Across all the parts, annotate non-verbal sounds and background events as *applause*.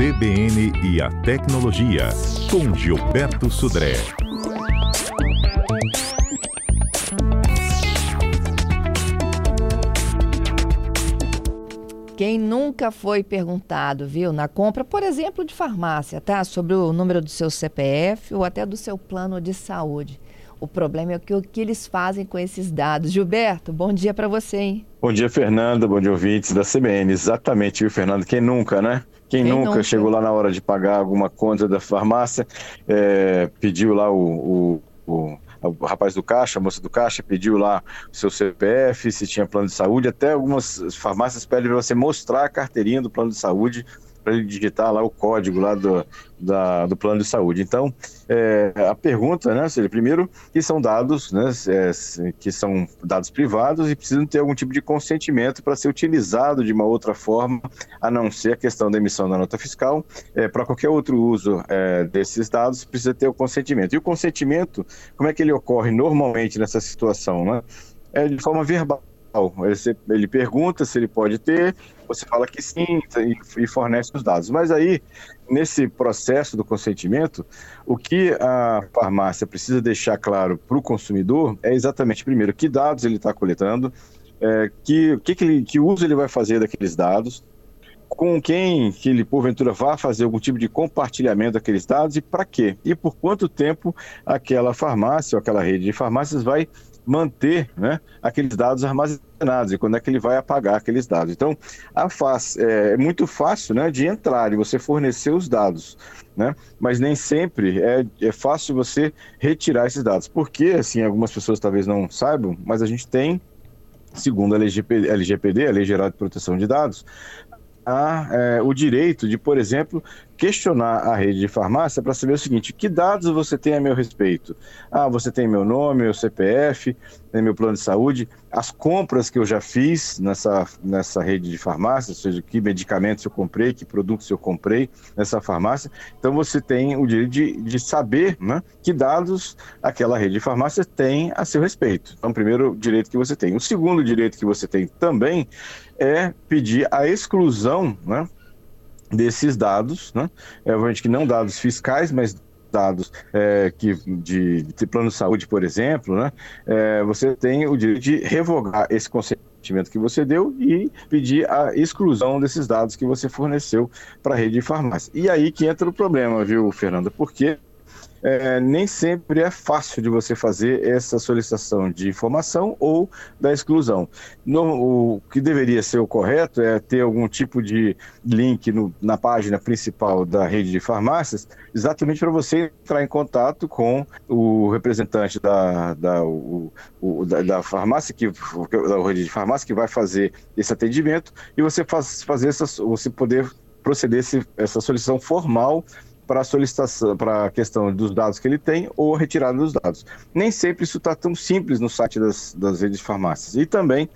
CBN e a Tecnologia, com Gilberto Sudré. Quem nunca foi perguntado, viu, na compra, por exemplo, de farmácia, tá? Sobre o número do seu CPF ou até do seu plano de saúde. O problema é o que, o que eles fazem com esses dados. Gilberto, bom dia para você, hein? Bom dia, Fernanda. Bom dia, ouvintes da CBN. Exatamente, viu, Fernando? Quem nunca, né? Quem, Quem nunca, nunca, chegou lá na hora de pagar alguma conta da farmácia, é, pediu lá o, o, o rapaz do caixa, a moça do caixa, pediu lá o seu CPF, se tinha plano de saúde. Até algumas farmácias pedem para você mostrar a carteirinha do plano de saúde para ele digitar lá o código lá do, da, do plano de saúde. Então, é, a pergunta, né, seria primeiro que são dados, né, é, que são dados privados e precisam ter algum tipo de consentimento para ser utilizado de uma outra forma, a não ser a questão da emissão da nota fiscal. É, para qualquer outro uso é, desses dados, precisa ter o consentimento. E o consentimento, como é que ele ocorre normalmente nessa situação, né? É de forma verbal ele pergunta se ele pode ter, você fala que sim e fornece os dados. Mas aí, nesse processo do consentimento, o que a farmácia precisa deixar claro para o consumidor é exatamente, primeiro, que dados ele está coletando, é, que, que, que, ele, que uso ele vai fazer daqueles dados, com quem que ele porventura vá fazer algum tipo de compartilhamento daqueles dados e para quê? E por quanto tempo aquela farmácia ou aquela rede de farmácias vai manter né, aqueles dados armazenados e quando é que ele vai apagar aqueles dados. Então, a é, é muito fácil né, de entrar e você fornecer os dados, né, mas nem sempre é, é fácil você retirar esses dados. Porque, assim, algumas pessoas talvez não saibam, mas a gente tem segundo a LGPD, LGPD, a Lei Geral de Proteção de Dados, a, é, o direito de, por exemplo, questionar a rede de farmácia para saber o seguinte: que dados você tem a meu respeito? Ah, você tem meu nome, meu CPF, meu plano de saúde, as compras que eu já fiz nessa, nessa rede de farmácia, ou seja, que medicamentos eu comprei, que produtos eu comprei nessa farmácia. Então você tem o direito de, de saber né, que dados aquela rede de farmácia tem a seu respeito. Então, o primeiro direito que você tem. O segundo direito que você tem também é pedir a exclusão né, desses dados, né? É, obviamente que não dados fiscais, mas dados é, que, de, de, plano de saúde, por exemplo, né? É, você tem o direito de revogar esse consentimento que você deu e pedir a exclusão desses dados que você forneceu para a rede de farmácia. E aí que entra o problema, viu, Fernanda? Porque é, nem sempre é fácil de você fazer essa solicitação de informação ou da exclusão. No, o que deveria ser o correto é ter algum tipo de link no, na página principal da rede de farmácias, exatamente para você entrar em contato com o representante da, da, o, o, da, da, farmácia, que, da rede de farmácia, que vai fazer esse atendimento, e você faz, fazer essa, você poder proceder essa solicitação formal para a solicitação, para a questão dos dados que ele tem ou a retirada dos dados. Nem sempre isso está tão simples no site das, das redes de farmácias. E também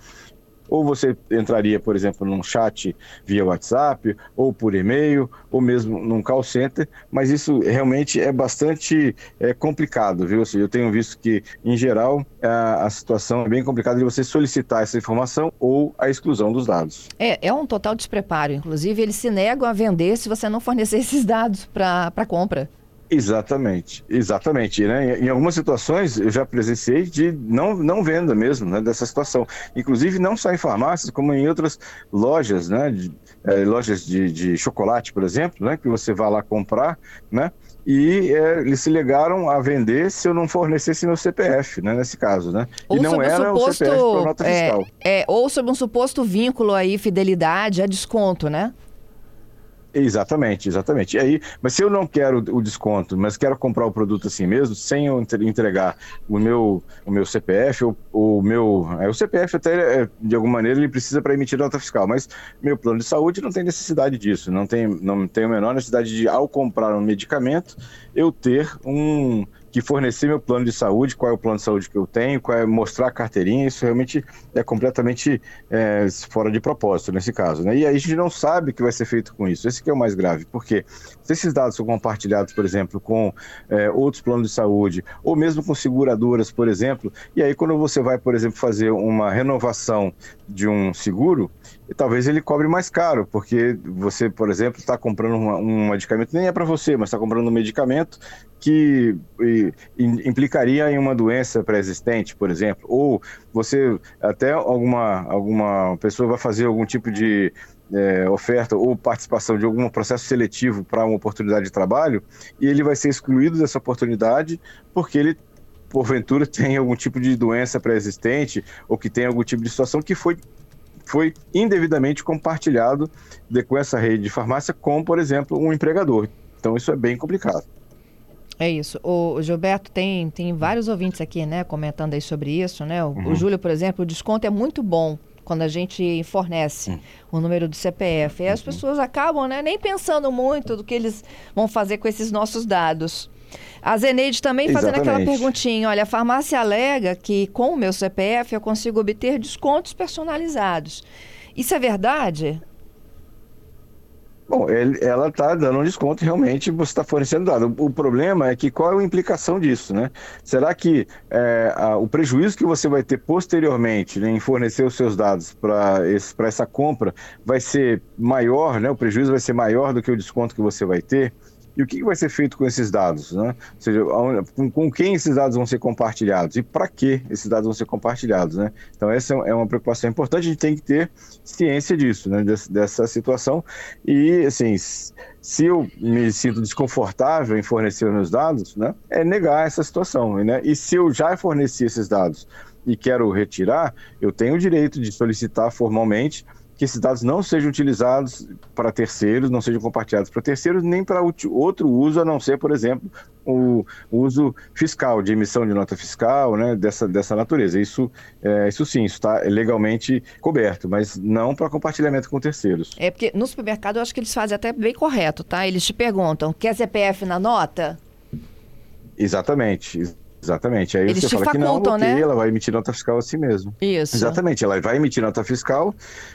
ou você entraria, por exemplo, num chat via WhatsApp, ou por e-mail, ou mesmo num call center, mas isso realmente é bastante é, complicado, viu? eu tenho visto que, em geral, a, a, situação é bem complicada de você solicitar essa informação ou a exclusão dos dados. É, é um total despreparo. Inclusive, eles se negam a vender se você não fornecer *laughs* esses dados para compra. Exatamente, exatamente. Né? Em algumas situações eu já presenciei de não, não venda mesmo né, dessa situação. Inclusive não só em farmácias, como em outras lojas, né? De, é, lojas de, de, chocolate, por exemplo, né? Que você vai lá comprar, né? E é, eles se legaram a vender se eu não fornecesse meu CPF, né? Nesse caso, né? Ou e não era suposto, o CPF para nota é, fiscal. É, ou sob um suposto vínculo aí, fidelidade a desconto, né? Exatamente, exatamente. E aí, mas se eu não quero o desconto, mas quero comprar o produto assim mesmo, sem eu entregar o meu, o meu CPF, ou o meu. É, o CPF até, é, de alguma maneira, ele precisa para emitir nota fiscal, mas meu plano de saúde não tem necessidade disso, não tem, não tem a menor necessidade de, ao comprar um medicamento, eu ter um que fornecer meu plano de saúde, qual é o plano de saúde que eu tenho, qual é mostrar a carteirinha, isso realmente é completamente é, fora de propósito nesse caso. Né? E aí a gente não sabe o que vai ser feito com isso. Esse que é o mais grave, porque se esses dados são compartilhados, por exemplo, com é, outros planos de saúde, ou mesmo com seguradoras, por exemplo, e aí quando você vai, por exemplo, fazer uma renovação de um seguro, talvez ele cobre mais caro, porque você, por exemplo, está comprando uma, um medicamento, nem é para você, mas está comprando um medicamento que implicaria em uma doença pré-existente, por exemplo, ou você até alguma alguma pessoa vai fazer algum tipo de é, oferta ou participação de algum processo seletivo para uma oportunidade de trabalho e ele vai ser excluído dessa oportunidade porque ele porventura *laughs* tem algum tipo de doença pré-existente ou que tem algum tipo de situação que foi foi indevidamente compartilhado de, com essa rede de farmácia com, por exemplo, um empregador. Então isso é bem complicado. É isso. O Gilberto tem, tem vários ouvintes aqui, né, comentando aí sobre isso, né? O, uhum. o Júlio, por exemplo, o desconto é muito bom quando a gente fornece uhum. o número do CPF. E as uhum. pessoas acabam, né, nem pensando muito do que eles vão fazer com esses nossos dados. A Zeneide também fazendo aquela perguntinha: olha, a farmácia alega que com o meu CPF eu consigo obter descontos personalizados. Isso é verdade? Bom, ele, ela está dando um desconto realmente você está fornecendo dados. O, o, problema é que qual é a implicação disso, né? Será que é, a, o prejuízo que você vai ter posteriormente né, em fornecer os seus dados para essa compra vai ser maior, né? O prejuízo vai ser maior do que o desconto que você vai ter? E o que vai ser feito com esses dados? Né? Ou seja, com, quem esses dados vão ser compartilhados e para que esses dados vão ser compartilhados? Né? Então, essa é uma preocupação importante, a gente tem que ter ciência disso, né? dessa situação. E, assim, se eu me sinto desconfortável em fornecer meus dados, né, é negar essa situação. Né? E se eu já forneci esses dados e quero retirar, eu tenho o direito de solicitar formalmente que esses dados não sejam utilizados para terceiros, não sejam compartilhados para terceiros, nem para outro uso, a não ser, por exemplo, o uso fiscal, de emissão de nota fiscal, né, dessa, dessa natureza. Isso, é, isso sim, isso está legalmente coberto, mas não para compartilhamento com terceiros. É porque no supermercado eu acho que eles fazem até bem correto, tá? Eles te perguntam, quer CPF na nota? Exatamente. Exatamente. Aí Eles você fala que não, okay, né? ela vai emitir nota fiscal assim mesmo. Isso. Exatamente, ela vai emitir nota fiscal,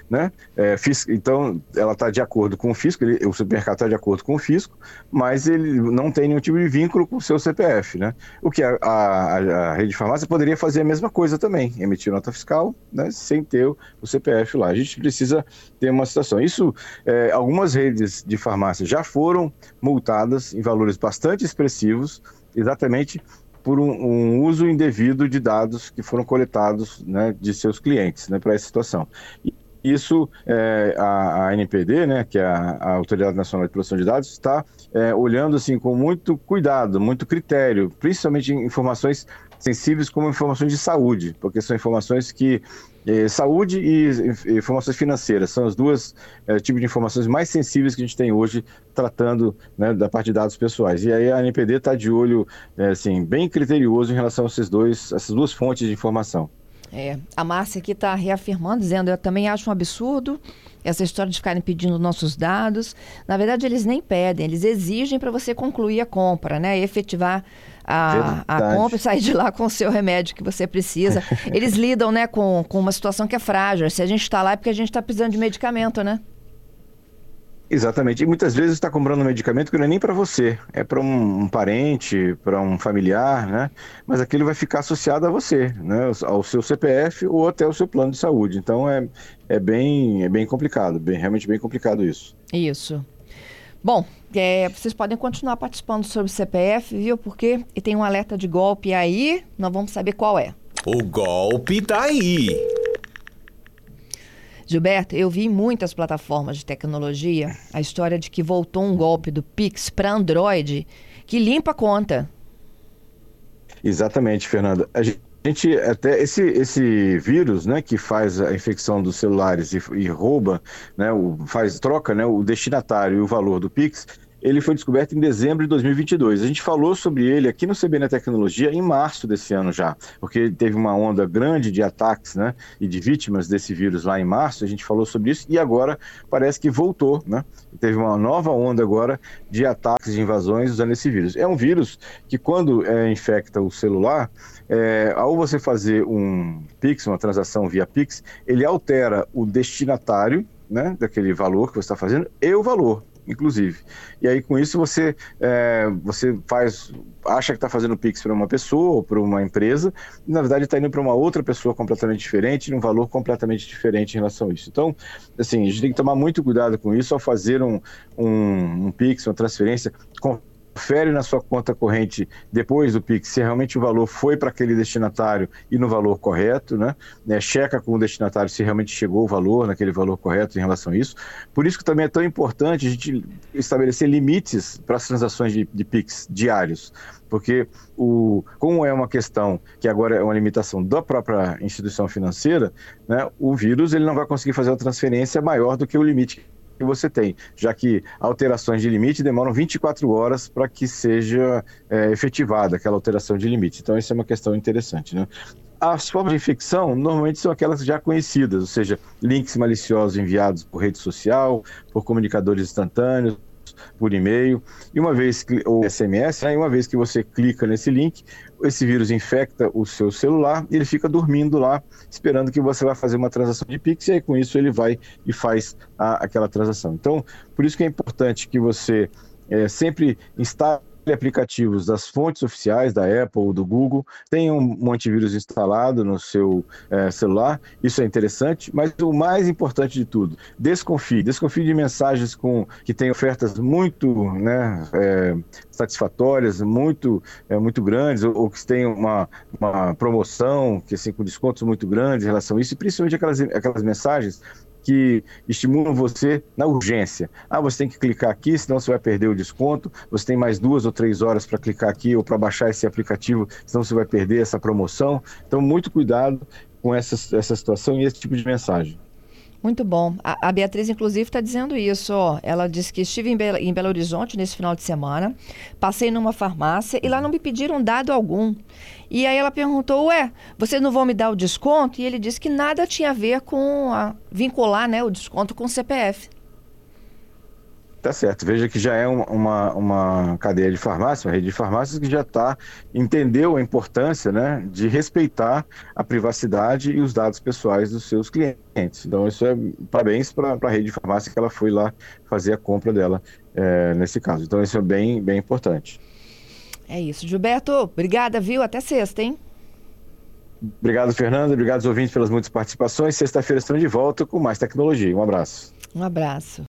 né? É, fis... Então, ela está de acordo com o fisco, ele... o supermercado está de acordo com o fisco, mas ele não tem nenhum tipo de vínculo com o seu CPF, né? O que a, a, a rede de farmácia poderia fazer a mesma coisa também, emitir nota fiscal, né? Sem ter o, o CPF lá. A gente precisa ter uma situação. Isso, é, algumas redes de farmácia já foram multadas em valores bastante expressivos, exatamente por um, um, uso indevido de dados que foram coletados né, de seus clientes né, para essa situação. E isso, é, a, a, NPD, né, que é a, a, Autoridade Nacional de Proteção de Dados, está é, olhando assim com muito cuidado, muito critério, principalmente em informações sensíveis como informações de saúde, porque são informações que é, saúde e informações financeiras são as duas é, tipos de informações mais sensíveis que a gente tem hoje tratando né, da parte de dados pessoais. E aí a NPD está de olho é, assim bem criterioso em relação a esses dois, essas duas fontes de informação. É, a Márcia aqui está reafirmando, dizendo: eu também acho um absurdo essa história de ficarem pedindo nossos dados. Na verdade, eles nem pedem, eles exigem para você concluir a compra, né? E efetivar a, a compra e sair de lá com o seu remédio que você precisa. *laughs* Eles lidam, né, com, com uma situação que é frágil. Se a gente está lá é porque a gente está precisando de medicamento, né? Exatamente. E muitas vezes está comprando um medicamento que não é nem para você, é para um, um, parente, para um familiar, né? Mas aquilo vai ficar associado a você, né? Ao seu CPF ou até ao seu plano de saúde. Então é, é, bem, é bem complicado, bem, realmente bem complicado isso. Isso. Bom, é, vocês podem continuar participando sobre o CPF, viu? Porque tem um alerta de golpe aí, nós vamos saber qual é. O golpe tá aí. Gilberto, eu vi em muitas plataformas de tecnologia a história de que voltou um golpe do Pix para Android que limpa a conta. Exatamente, Fernanda. A gente até esse, esse vírus, né, que faz a infecção dos celulares e, e rouba, né, o, faz troca, né, o destinatário e o valor do Pix, ele foi descoberto em dezembro de 2022. A gente falou sobre ele aqui no CBN Tecnologia em março desse ano já, porque teve uma onda grande de ataques né, e de vítimas desse vírus lá em março. A gente falou sobre isso e agora parece que voltou. Né? Teve uma nova onda agora de ataques, de invasões usando esse vírus. É um vírus que, quando é, infecta o celular, é, ao você fazer um Pix, uma transação via Pix, ele altera o destinatário né, daquele valor que você está fazendo e o valor inclusive. E aí, com isso, você, é, você faz, acha que está fazendo Pix para uma pessoa ou para uma empresa, e, na verdade está indo para uma outra pessoa completamente diferente, num valor completamente diferente em relação a isso. Então, assim, a gente tem que tomar muito cuidado com isso ao fazer um, um, um Pix, uma transferência. Com confere na sua conta corrente depois do Pix se realmente o valor foi para aquele destinatário e no valor correto, né? né? Checa com o destinatário se realmente chegou o valor naquele valor correto em relação a isso. Por isso que também é tão importante a gente estabelecer limites para as transações de, de Pix diários porque o, como é uma questão que agora é uma limitação da própria instituição financeira, né, o vírus ele não vai conseguir fazer uma transferência maior do que o limite que você tem, já que alterações de limite demoram 24 horas para que seja é, efetivada aquela alteração de limite. Então, isso é uma questão interessante. Né? As formas de infecção normalmente são aquelas já conhecidas, ou seja, links maliciosos enviados por rede social, por comunicadores instantâneos, por e-mail, e uma vez que, ou SMS, né, uma vez que você clica nesse link, esse vírus infecta o seu celular e ele fica dormindo lá, esperando que você vá fazer uma transação de Pix, e aí com isso ele vai e faz a, aquela transação. Então, por isso que é importante que você é, sempre instale aplicativos das fontes oficiais da Apple ou do Google, tenham um antivírus instalado no seu é, celular, isso é interessante, mas o mais importante de tudo, desconfie, desconfie de mensagens com que têm ofertas muito né, é, satisfatórias, muito, é, muito grandes, ou, ou que tenham uma, uma promoção, que assim, com descontos muito grandes em relação a isso, e principalmente aquelas, aquelas mensagens que estimulam você na urgência. Ah, você tem que clicar aqui, senão você vai perder o desconto. Você tem mais duas ou três horas para clicar aqui ou para baixar esse aplicativo, senão você vai perder essa promoção. Então, muito cuidado com essa, essa situação e esse tipo de mensagem. Muito bom. A, a Beatriz, inclusive, está dizendo isso. Ó. Ela disse que estive em, Be em Belo Horizonte nesse final de semana, passei numa farmácia e lá não me pediram dado algum. E aí ela perguntou, ué, vocês não vão me dar o desconto? E ele disse que nada tinha a ver com a, vincular né, o desconto com o CPF. Tá certo. Veja que já é uma, uma cadeia de farmácia, uma rede de farmácias que já tá, entendeu a importância né, de respeitar a privacidade e os dados pessoais dos seus clientes. Então, isso é parabéns para a rede de farmácia que ela foi lá fazer a compra dela é, nesse caso. Então, isso é bem, bem importante. É isso. Gilberto, obrigada, viu? Até sexta, hein? Obrigado, Fernando. Obrigado aos ouvintes pelas muitas participações. Sexta-feira estamos de volta com mais tecnologia. Um abraço. Um abraço.